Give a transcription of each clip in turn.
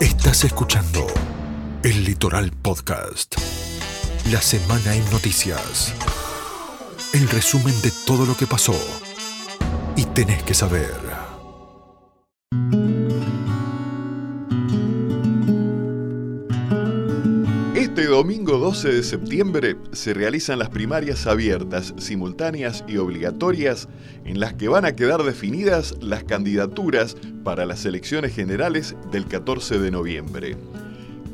Estás escuchando el Litoral Podcast. La semana en noticias. El resumen de todo lo que pasó y tenés que saber. Domingo 12 de septiembre se realizan las primarias abiertas, simultáneas y obligatorias en las que van a quedar definidas las candidaturas para las elecciones generales del 14 de noviembre.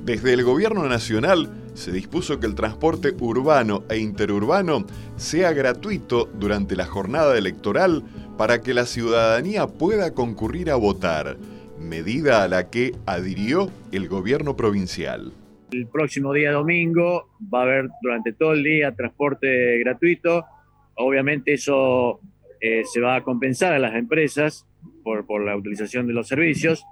Desde el Gobierno Nacional se dispuso que el transporte urbano e interurbano sea gratuito durante la jornada electoral para que la ciudadanía pueda concurrir a votar, medida a la que adhirió el gobierno provincial. El próximo día domingo va a haber durante todo el día transporte gratuito. Obviamente eso eh, se va a compensar a las empresas por, por, la utilización de los servicios,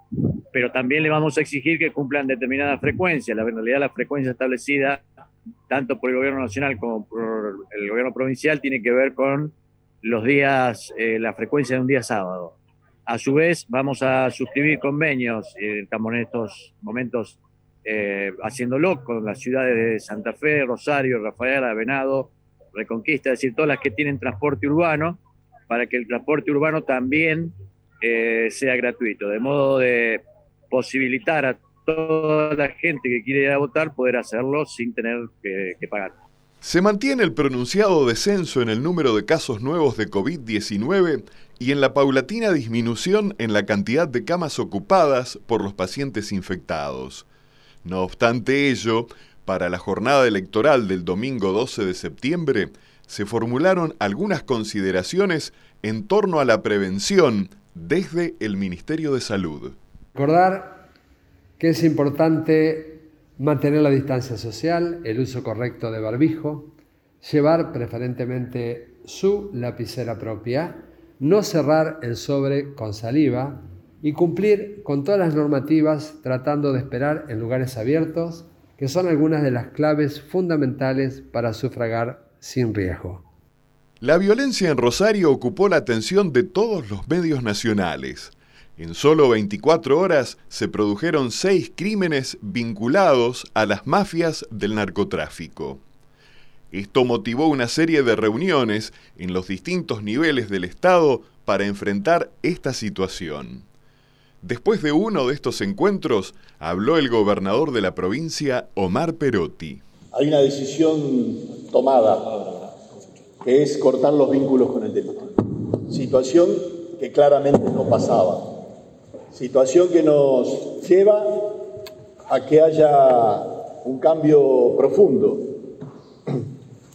pero también le vamos a exigir que cumplan determinada frecuencia. La, en realidad la frecuencia establecida tanto por el gobierno nacional como por el gobierno provincial tiene que ver con los días, eh, la frecuencia de un día sábado. A su vez, vamos a suscribir convenios, eh, estamos en estos momentos eh, haciéndolo con las ciudades de Santa Fe, Rosario, Rafaela, Venado, Reconquista, es decir, todas las que tienen transporte urbano, para que el transporte urbano también eh, sea gratuito, de modo de posibilitar a toda la gente que quiere ir a votar poder hacerlo sin tener que pagar. Se mantiene el pronunciado descenso en el número de casos nuevos de COVID-19 y en la paulatina disminución en la cantidad de camas ocupadas por los pacientes infectados. No obstante ello, para la jornada electoral del domingo 12 de septiembre, se formularon algunas consideraciones en torno a la prevención desde el Ministerio de Salud. Recordar que es importante mantener la distancia social, el uso correcto de barbijo, llevar preferentemente su lapicera propia, no cerrar el sobre con saliva, y cumplir con todas las normativas tratando de esperar en lugares abiertos, que son algunas de las claves fundamentales para sufragar sin riesgo. La violencia en Rosario ocupó la atención de todos los medios nacionales. En solo 24 horas se produjeron seis crímenes vinculados a las mafias del narcotráfico. Esto motivó una serie de reuniones en los distintos niveles del Estado para enfrentar esta situación. Después de uno de estos encuentros, habló el gobernador de la provincia, Omar Perotti. Hay una decisión tomada, que es cortar los vínculos con el delito. Situación que claramente no pasaba. Situación que nos lleva a que haya un cambio profundo.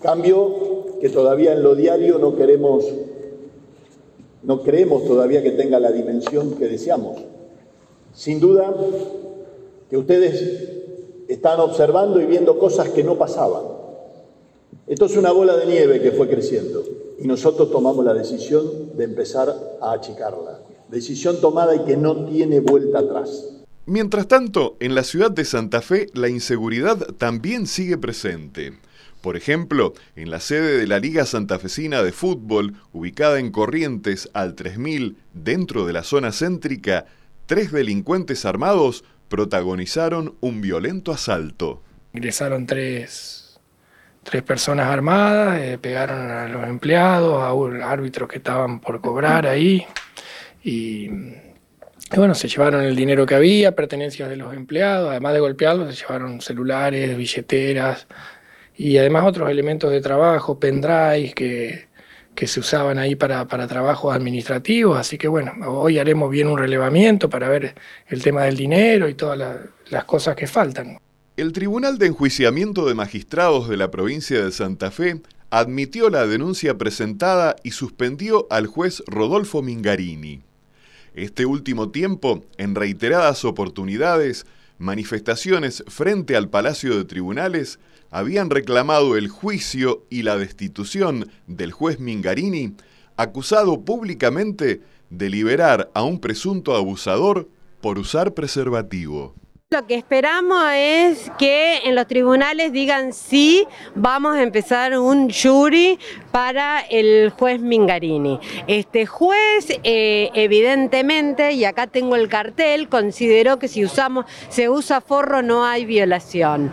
Cambio que todavía en lo diario no queremos, no creemos todavía que tenga la dimensión que deseamos. Sin duda que ustedes están observando y viendo cosas que no pasaban. Esto es una bola de nieve que fue creciendo y nosotros tomamos la decisión de empezar a achicarla. Decisión tomada y que no tiene vuelta atrás. Mientras tanto, en la ciudad de Santa Fe la inseguridad también sigue presente. Por ejemplo, en la sede de la Liga Santafesina de Fútbol, ubicada en Corrientes al 3000, dentro de la zona céntrica, tres delincuentes armados protagonizaron un violento asalto. Ingresaron tres, tres personas armadas, eh, pegaron a los empleados, a un árbitros que estaban por cobrar ahí y, bueno, se llevaron el dinero que había, pertenencias de los empleados, además de golpearlos, se llevaron celulares, billeteras y además otros elementos de trabajo, pendrives que que se usaban ahí para, para, trabajos administrativos, así que bueno, hoy haremos bien un relevamiento para ver el tema del dinero y todas la, las cosas que faltan. El Tribunal de Enjuiciamiento de Magistrados de la provincia de Santa Fe admitió la denuncia presentada y suspendió al juez Rodolfo Mingarini. Este último tiempo, en reiteradas oportunidades, manifestaciones frente al Palacio de Tribunales habían reclamado el juicio y la destitución del juez Mingarini, acusado públicamente de liberar a un presunto abusador por usar preservativo. Lo que esperamos es que en los tribunales digan sí, vamos a empezar un jury para el juez Mingarini. Este juez, eh, evidentemente, y acá tengo el cartel, consideró que si usamos, se usa forro no hay violación.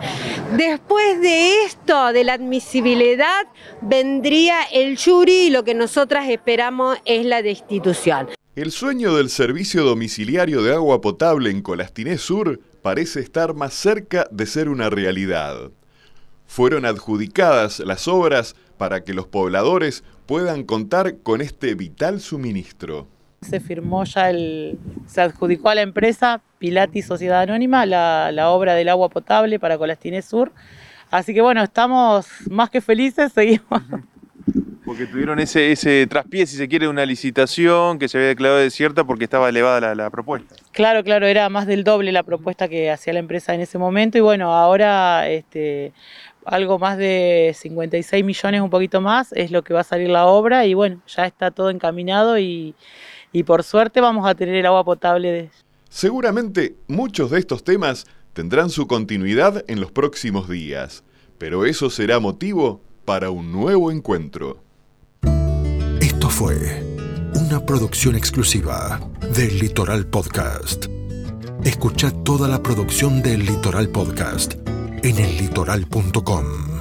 Después de esto, de la admisibilidad, vendría el jury y lo que nosotras esperamos es la destitución. El sueño del servicio domiciliario de agua potable en Colastiné Sur parece estar más cerca de ser una realidad. Fueron adjudicadas las obras para que los pobladores puedan contar con este vital suministro. Se firmó ya el, se adjudicó a la empresa Pilati Sociedad Anónima la, la obra del agua potable para Colastiné Sur. Así que bueno, estamos más que felices, seguimos porque tuvieron ese, ese traspié, si se quiere, de una licitación que se había declarado desierta porque estaba elevada la, propuesta. Claro, claro, era más del doble la propuesta que hacía la empresa en ese momento y bueno, ahora este, algo más de 56 millones, un poquito más, es lo que va a salir la obra y bueno, ya está todo encaminado y, y por suerte vamos a tener el agua potable. De... Seguramente muchos de estos temas tendrán su continuidad en los próximos días, pero eso será motivo para un nuevo encuentro fue una producción exclusiva del Litoral Podcast. Escucha toda la producción del Litoral Podcast en el ellitoral.com.